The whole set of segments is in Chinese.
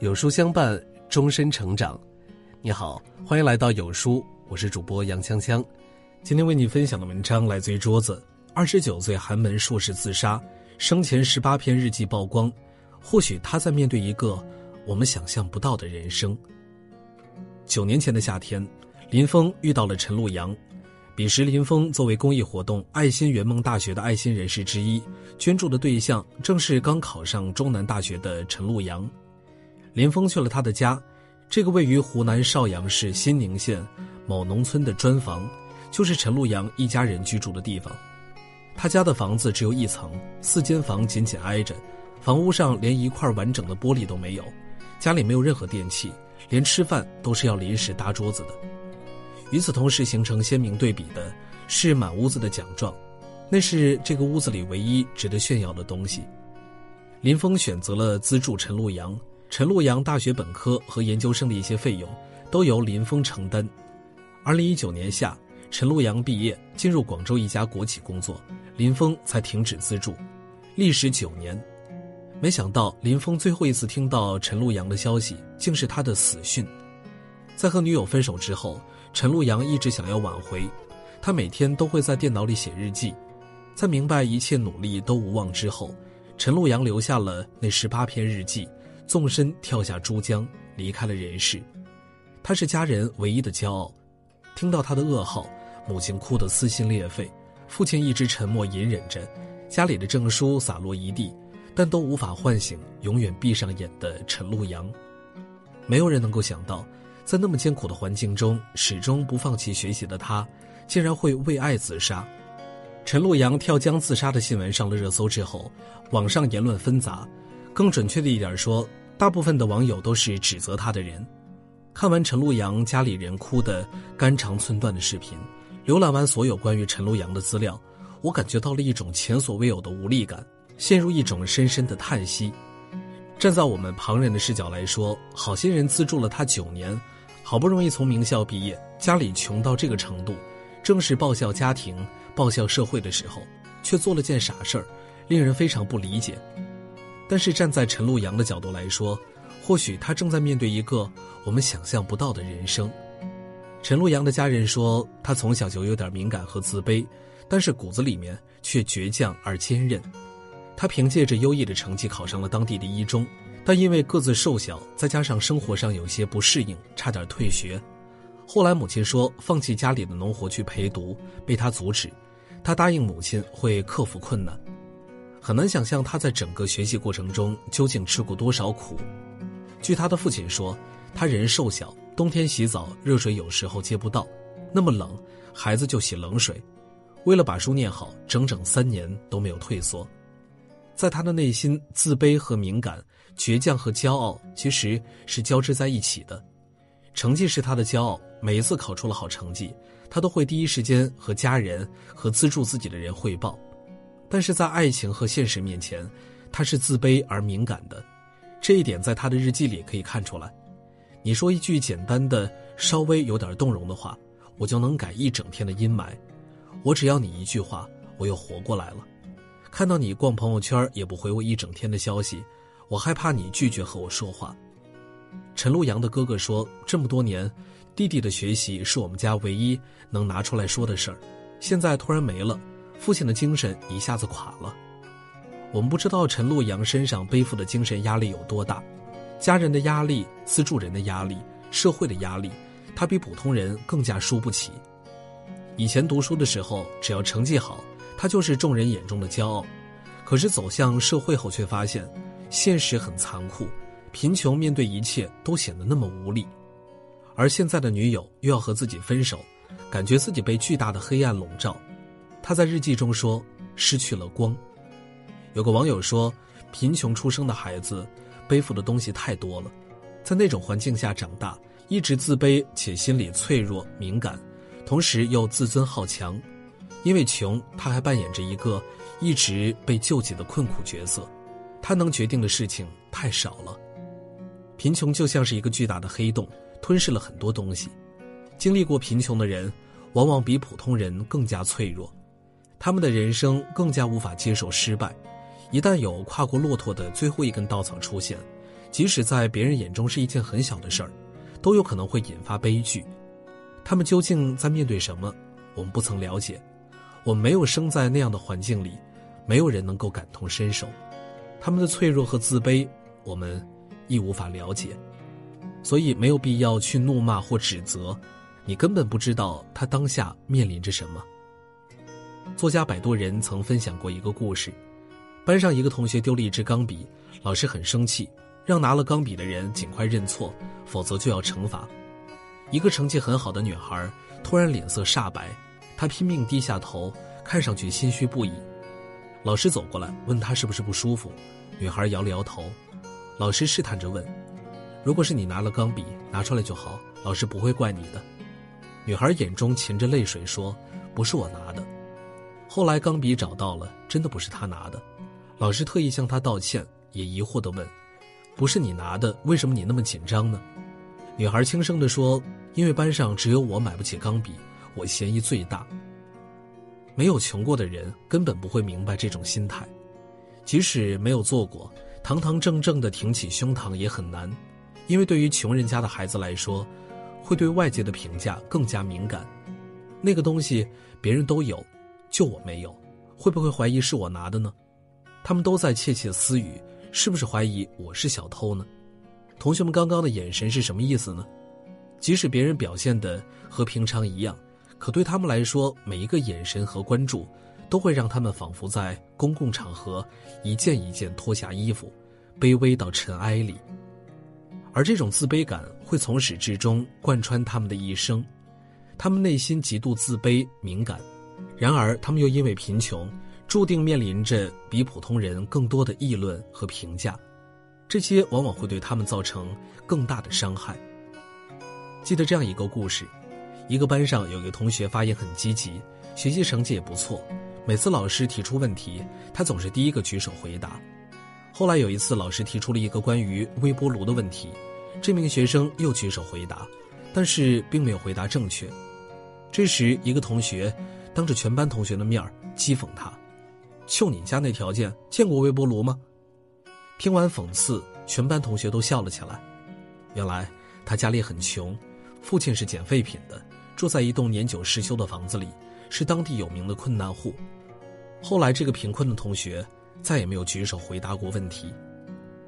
有书相伴，终身成长。你好，欢迎来到有书，我是主播杨锵锵。今天为你分享的文章来自于桌子。二十九岁寒门硕士自杀，生前十八篇日记曝光。或许他在面对一个我们想象不到的人生。九年前的夏天，林峰遇到了陈璐阳。彼时，林峰作为公益活动爱心圆梦大学的爱心人士之一，捐助的对象正是刚考上中南大学的陈璐阳。林峰去了他的家，这个位于湖南邵阳市新宁县某农村的砖房，就是陈璐阳一家人居住的地方。他家的房子只有一层，四间房紧紧挨着，房屋上连一块完整的玻璃都没有，家里没有任何电器，连吃饭都是要临时搭桌子的。与此同时，形成鲜明对比的是满屋子的奖状，那是这个屋子里唯一值得炫耀的东西。林峰选择了资助陈璐阳。陈洛阳大学本科和研究生的一些费用，都由林峰承担。二零一九年夏，陈洛阳毕业，进入广州一家国企工作，林峰才停止资助，历时九年。没想到林峰最后一次听到陈洛阳的消息，竟是他的死讯。在和女友分手之后，陈洛阳一直想要挽回，他每天都会在电脑里写日记。在明白一切努力都无望之后，陈洛阳留下了那十八篇日记。纵身跳下珠江，离开了人世。他是家人唯一的骄傲。听到他的噩耗，母亲哭得撕心裂肺，父亲一直沉默隐忍着。家里的证书洒落一地，但都无法唤醒永远闭上眼的陈璐阳。没有人能够想到，在那么艰苦的环境中，始终不放弃学习的他，竟然会为爱自杀。陈璐阳跳江自杀的新闻上了热搜之后，网上言论纷杂。更准确的一点说。大部分的网友都是指责他的人。看完陈璐阳家里人哭得肝肠寸断的视频，浏览完所有关于陈璐阳的资料，我感觉到了一种前所未有的无力感，陷入一种深深的叹息。站在我们旁人的视角来说，好心人资助了他九年，好不容易从名校毕业，家里穷到这个程度，正是报效家庭、报效社会的时候，却做了件傻事儿，令人非常不理解。但是站在陈璐阳的角度来说，或许他正在面对一个我们想象不到的人生。陈璐阳的家人说，他从小就有点敏感和自卑，但是骨子里面却倔强而坚韧。他凭借着优异的成绩考上了当地的一中，但因为个子瘦小，再加上生活上有些不适应，差点退学。后来母亲说放弃家里的农活去陪读，被他阻止。他答应母亲会克服困难。很难想象他在整个学习过程中究竟吃过多少苦。据他的父亲说，他人瘦小，冬天洗澡热水有时候接不到，那么冷，孩子就洗冷水。为了把书念好，整整三年都没有退缩。在他的内心，自卑和敏感、倔强和骄傲其实是交织在一起的。成绩是他的骄傲，每一次考出了好成绩，他都会第一时间和家人和资助自己的人汇报。但是在爱情和现实面前，他是自卑而敏感的，这一点在他的日记里可以看出来。你说一句简单的、稍微有点动容的话，我就能改一整天的阴霾。我只要你一句话，我又活过来了。看到你逛朋友圈也不回我一整天的消息，我害怕你拒绝和我说话。陈璐阳的哥哥说，这么多年，弟弟的学习是我们家唯一能拿出来说的事儿，现在突然没了。父亲的精神一下子垮了，我们不知道陈璐阳身上背负的精神压力有多大，家人的压力、资助人的压力、社会的压力，他比普通人更加输不起。以前读书的时候，只要成绩好，他就是众人眼中的骄傲。可是走向社会后，却发现现实很残酷，贫穷面对一切都显得那么无力。而现在的女友又要和自己分手，感觉自己被巨大的黑暗笼罩。他在日记中说：“失去了光。”有个网友说：“贫穷出生的孩子，背负的东西太多了，在那种环境下长大，一直自卑且心理脆弱敏感，同时又自尊好强。因为穷，他还扮演着一个一直被救济的困苦角色。他能决定的事情太少了。贫穷就像是一个巨大的黑洞，吞噬了很多东西。经历过贫穷的人，往往比普通人更加脆弱。”他们的人生更加无法接受失败，一旦有跨过骆驼的最后一根稻草出现，即使在别人眼中是一件很小的事儿，都有可能会引发悲剧。他们究竟在面对什么？我们不曾了解，我没有生在那样的环境里，没有人能够感同身受。他们的脆弱和自卑，我们亦无法了解，所以没有必要去怒骂或指责。你根本不知道他当下面临着什么。作家摆渡人曾分享过一个故事：班上一个同学丢了一支钢笔，老师很生气，让拿了钢笔的人尽快认错，否则就要惩罚。一个成绩很好的女孩突然脸色煞白，他拼命低下头，看上去心虚不已。老师走过来问他是不是不舒服，女孩摇了摇头。老师试探着问：“如果是你拿了钢笔，拿出来就好，老师不会怪你的。”女孩眼中噙着泪水说：“不是我拿的。”后来钢笔找到了，真的不是她拿的。老师特意向她道歉，也疑惑地问：“不是你拿的，为什么你那么紧张呢？”女孩轻声地说：“因为班上只有我买不起钢笔，我嫌疑最大。”没有穷过的人根本不会明白这种心态，即使没有做过，堂堂正正的挺起胸膛也很难，因为对于穷人家的孩子来说。会对外界的评价更加敏感，那个东西别人都有，就我没有，会不会怀疑是我拿的呢？他们都在窃窃私语，是不是怀疑我是小偷呢？同学们刚刚的眼神是什么意思呢？即使别人表现的和平常一样，可对他们来说，每一个眼神和关注，都会让他们仿佛在公共场合一件一件脱下衣服，卑微到尘埃里。而这种自卑感会从始至终贯穿他们的一生，他们内心极度自卑敏感，然而他们又因为贫穷，注定面临着比普通人更多的议论和评价，这些往往会对他们造成更大的伤害。记得这样一个故事：一个班上有一个同学发言很积极，学习成绩也不错，每次老师提出问题，他总是第一个举手回答。后来有一次，老师提出了一个关于微波炉的问题。这名学生又举手回答，但是并没有回答正确。这时，一个同学当着全班同学的面儿讥讽他：“就你家那条件，见过微波炉吗？”听完讽刺，全班同学都笑了起来。原来他家里很穷，父亲是捡废品的，住在一栋年久失修的房子里，是当地有名的困难户。后来，这个贫困的同学再也没有举手回答过问题。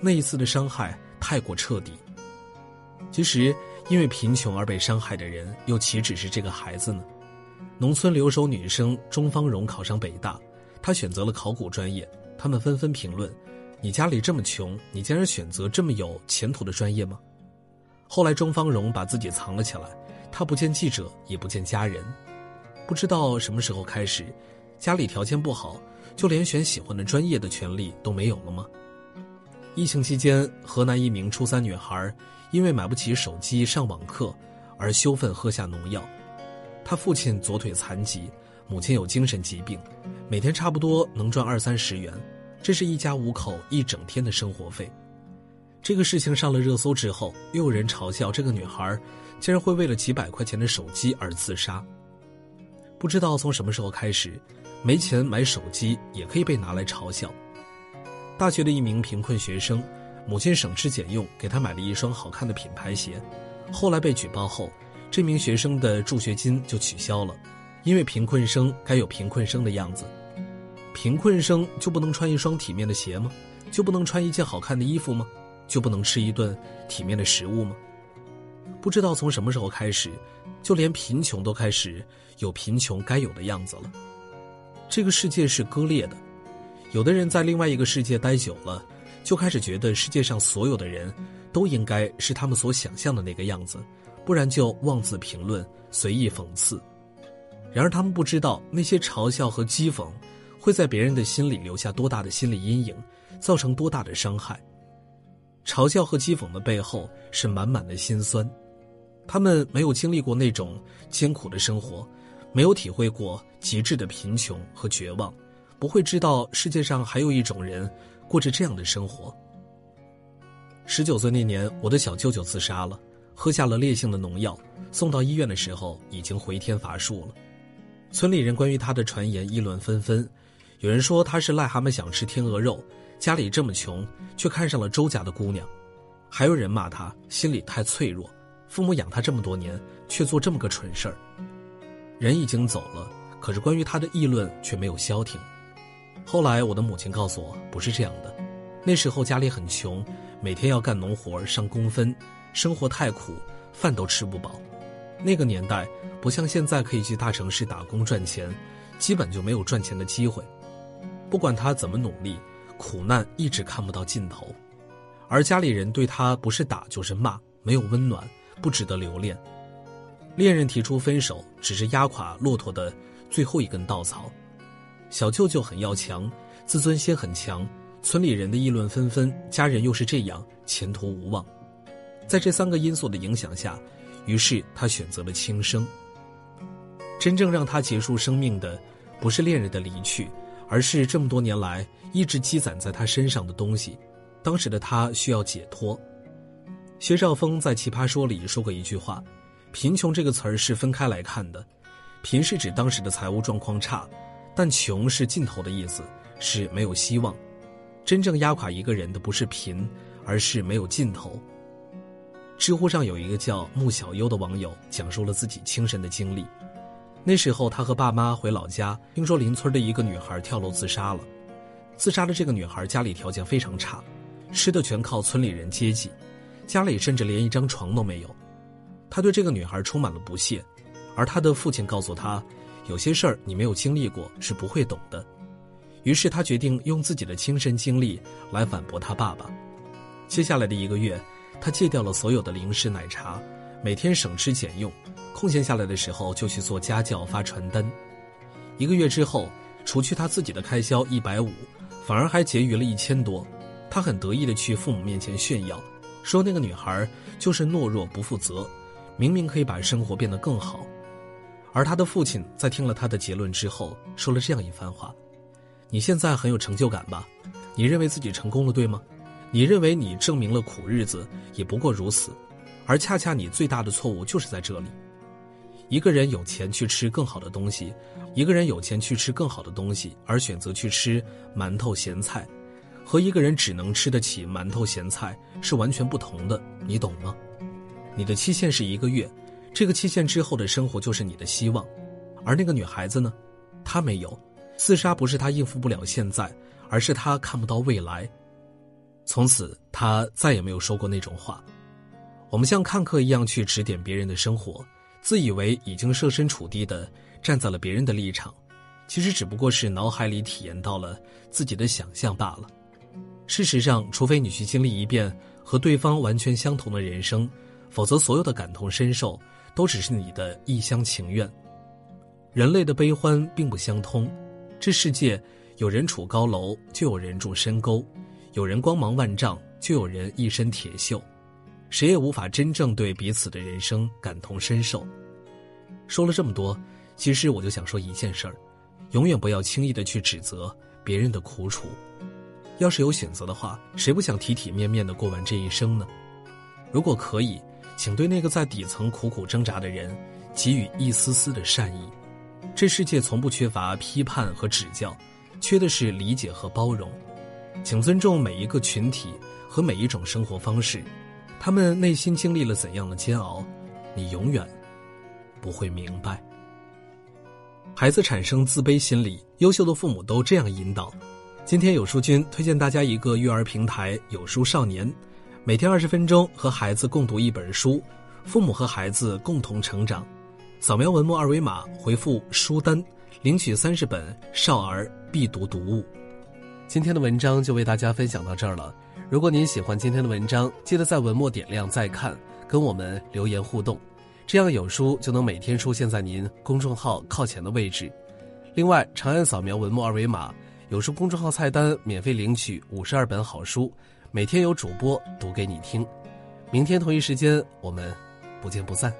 那一次的伤害太过彻底。其实，因为贫穷而被伤害的人，又岂止是这个孩子呢？农村留守女生钟芳荣考上北大，她选择了考古专业。他们纷纷评论：“你家里这么穷，你竟然选择这么有前途的专业吗？”后来，钟芳荣把自己藏了起来，他不见记者，也不见家人。不知道什么时候开始，家里条件不好，就连选喜欢的专业的权利都没有了吗？疫情期间，河南一名初三女孩。因为买不起手机上网课，而羞愤喝下农药。他父亲左腿残疾，母亲有精神疾病，每天差不多能赚二三十元，这是一家五口一整天的生活费。这个事情上了热搜之后，又有人嘲笑这个女孩，竟然会为了几百块钱的手机而自杀。不知道从什么时候开始，没钱买手机也可以被拿来嘲笑。大学的一名贫困学生。母亲省吃俭用给他买了一双好看的品牌鞋，后来被举报后，这名学生的助学金就取消了，因为贫困生该有贫困生的样子，贫困生就不能穿一双体面的鞋吗？就不能穿一件好看的衣服吗？就不能吃一顿体面的食物吗？不知道从什么时候开始，就连贫穷都开始有贫穷该有的样子了。这个世界是割裂的，有的人在另外一个世界待久了。就开始觉得世界上所有的人，都应该是他们所想象的那个样子，不然就妄自评论、随意讽刺。然而他们不知道，那些嘲笑和讥讽，会在别人的心里留下多大的心理阴影，造成多大的伤害。嘲笑和讥讽的背后是满满的心酸，他们没有经历过那种艰苦的生活，没有体会过极致的贫穷和绝望，不会知道世界上还有一种人。过着这样的生活。十九岁那年，我的小舅舅自杀了，喝下了烈性的农药，送到医院的时候已经回天乏术了。村里人关于他的传言议论纷纷，有人说他是癞蛤蟆想吃天鹅肉，家里这么穷，却看上了周家的姑娘；还有人骂他心里太脆弱，父母养他这么多年，却做这么个蠢事儿。人已经走了，可是关于他的议论却没有消停。后来我的母亲告诉我，不是这样的。那时候家里很穷，每天要干农活上工分，生活太苦，饭都吃不饱。那个年代不像现在可以去大城市打工赚钱，基本就没有赚钱的机会。不管他怎么努力，苦难一直看不到尽头，而家里人对他不是打就是骂，没有温暖，不值得留恋。恋人提出分手，只是压垮骆驼的最后一根稻草。小舅舅很要强，自尊心很强，村里人的议论纷纷，家人又是这样，前途无望。在这三个因素的影响下，于是他选择了轻生。真正让他结束生命的，不是恋人的离去。而是这么多年来一直积攒在他身上的东西，当时的他需要解脱。薛兆丰在《奇葩说》里说过一句话：“贫穷这个词儿是分开来看的，贫是指当时的财务状况差，但穷是尽头的意思，是没有希望。真正压垮一个人的不是贫，而是没有尽头。”知乎上有一个叫穆小优的网友讲述了自己亲身的经历。那时候，他和爸妈回老家，听说邻村的一个女孩跳楼自杀了。自杀的这个女孩家里条件非常差，吃的全靠村里人接济，家里甚至连一张床都没有。他对这个女孩充满了不屑，而他的父亲告诉他，有些事儿你没有经历过是不会懂的。于是他决定用自己的亲身经历来反驳他爸爸。接下来的一个月，他戒掉了所有的零食奶茶，每天省吃俭用。空闲下来的时候，就去做家教、发传单。一个月之后，除去他自己的开销一百五，反而还结余了一千多。他很得意的去父母面前炫耀，说那个女孩就是懦弱不负责，明明可以把生活变得更好。而他的父亲在听了他的结论之后，说了这样一番话：“你现在很有成就感吧？你认为自己成功了，对吗？你认为你证明了苦日子也不过如此，而恰恰你最大的错误就是在这里。”一个人有钱去吃更好的东西，一个人有钱去吃更好的东西，而选择去吃馒头咸菜，和一个人只能吃得起馒头咸菜是完全不同的，你懂吗？你的期限是一个月，这个期限之后的生活就是你的希望，而那个女孩子呢，她没有，自杀不是她应付不了现在，而是她看不到未来。从此，她再也没有说过那种话。我们像看客一样去指点别人的生活。自以为已经设身处地的站在了别人的立场，其实只不过是脑海里体验到了自己的想象罢了。事实上，除非你去经历一遍和对方完全相同的人生，否则所有的感同身受都只是你的一厢情愿。人类的悲欢并不相通，这世界有人处高楼，就有人住深沟；有人光芒万丈，就有人一身铁锈。谁也无法真正对彼此的人生感同身受。说了这么多，其实我就想说一件事儿：永远不要轻易的去指责别人的苦楚。要是有选择的话，谁不想体体面面的过完这一生呢？如果可以，请对那个在底层苦苦挣扎的人给予一丝丝的善意。这世界从不缺乏批判和指教，缺的是理解和包容。请尊重每一个群体和每一种生活方式。他们内心经历了怎样的煎熬，你永远不会明白。孩子产生自卑心理，优秀的父母都这样引导。今天有书君推荐大家一个育儿平台——有书少年，每天二十分钟和孩子共读一本书，父母和孩子共同成长。扫描文末二维码，回复“书单”，领取三十本少儿必读读物。今天的文章就为大家分享到这儿了。如果您喜欢今天的文章，记得在文末点亮再看，跟我们留言互动，这样有书就能每天出现在您公众号靠前的位置。另外，长按扫描文末二维码，有书公众号菜单免费领取五十二本好书，每天有主播读给你听。明天同一时间，我们不见不散。